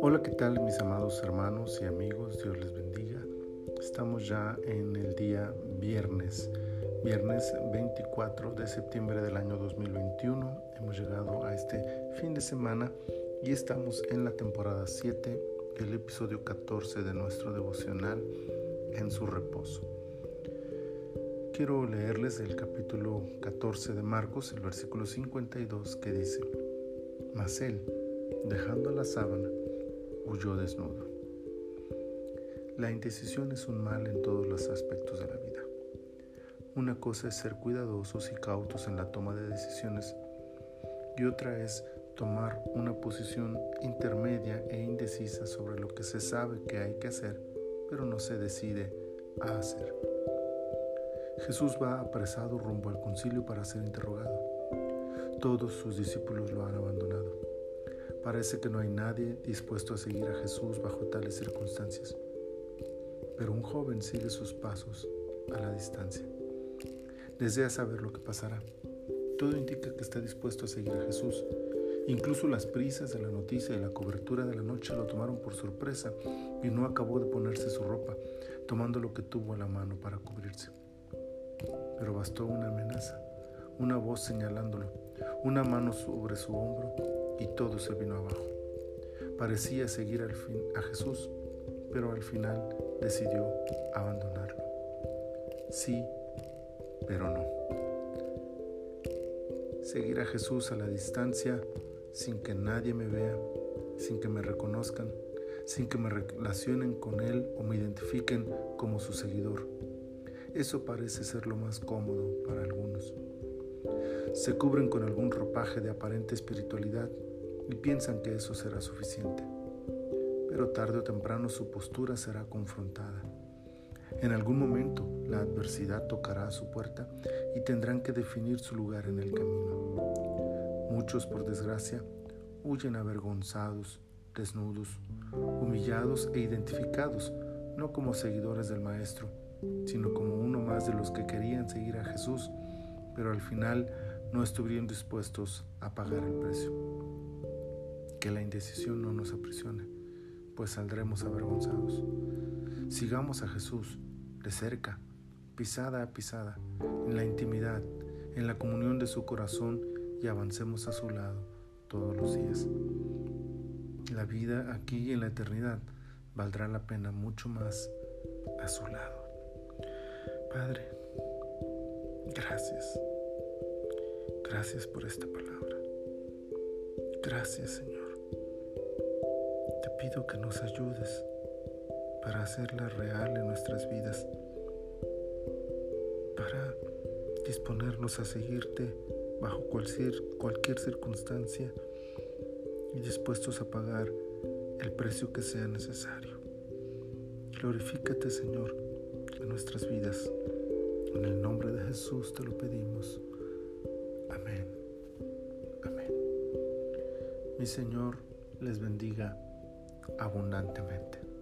Hola, ¿qué tal mis amados hermanos y amigos? Dios les bendiga. Estamos ya en el día viernes, viernes 24 de septiembre del año 2021. Hemos llegado a este fin de semana y estamos en la temporada 7, el episodio 14 de nuestro devocional en su reposo. Quiero leerles el capítulo 14 de Marcos, el versículo 52, que dice, Mas él, dejando la sábana, huyó desnudo. La indecisión es un mal en todos los aspectos de la vida. Una cosa es ser cuidadosos y cautos en la toma de decisiones y otra es tomar una posición intermedia e indecisa sobre lo que se sabe que hay que hacer, pero no se decide a hacer. Jesús va apresado rumbo al concilio para ser interrogado. Todos sus discípulos lo han abandonado. Parece que no hay nadie dispuesto a seguir a Jesús bajo tales circunstancias. Pero un joven sigue sus pasos a la distancia. Desea saber lo que pasará. Todo indica que está dispuesto a seguir a Jesús. Incluso las prisas de la noticia y la cobertura de la noche lo tomaron por sorpresa y no acabó de ponerse su ropa, tomando lo que tuvo a la mano para cubrirse. Pero bastó una amenaza, una voz señalándolo, una mano sobre su hombro y todo se vino abajo. Parecía seguir al fin a Jesús, pero al final decidió abandonarlo. Sí, pero no. Seguir a Jesús a la distancia sin que nadie me vea, sin que me reconozcan, sin que me relacionen con Él o me identifiquen como su seguidor. Eso parece ser lo más cómodo para algunos se cubren con algún ropaje de aparente espiritualidad y piensan que eso será suficiente. Pero tarde o temprano su postura será confrontada. En algún momento la adversidad tocará a su puerta y tendrán que definir su lugar en el camino. Muchos, por desgracia, huyen avergonzados, desnudos, humillados e identificados, no como seguidores del Maestro, sino de los que querían seguir a Jesús, pero al final no estuvieron dispuestos a pagar el precio. Que la indecisión no nos aprisione, pues saldremos avergonzados. Sigamos a Jesús de cerca, pisada a pisada, en la intimidad, en la comunión de su corazón y avancemos a su lado todos los días. La vida aquí y en la eternidad valdrá la pena mucho más a su lado. Padre, gracias. Gracias por esta palabra. Gracias Señor. Te pido que nos ayudes para hacerla real en nuestras vidas, para disponernos a seguirte bajo cualquier, cualquier circunstancia y dispuestos a pagar el precio que sea necesario. Glorifícate Señor nuestras vidas. En el nombre de Jesús te lo pedimos. Amén. Amén. Mi Señor les bendiga abundantemente.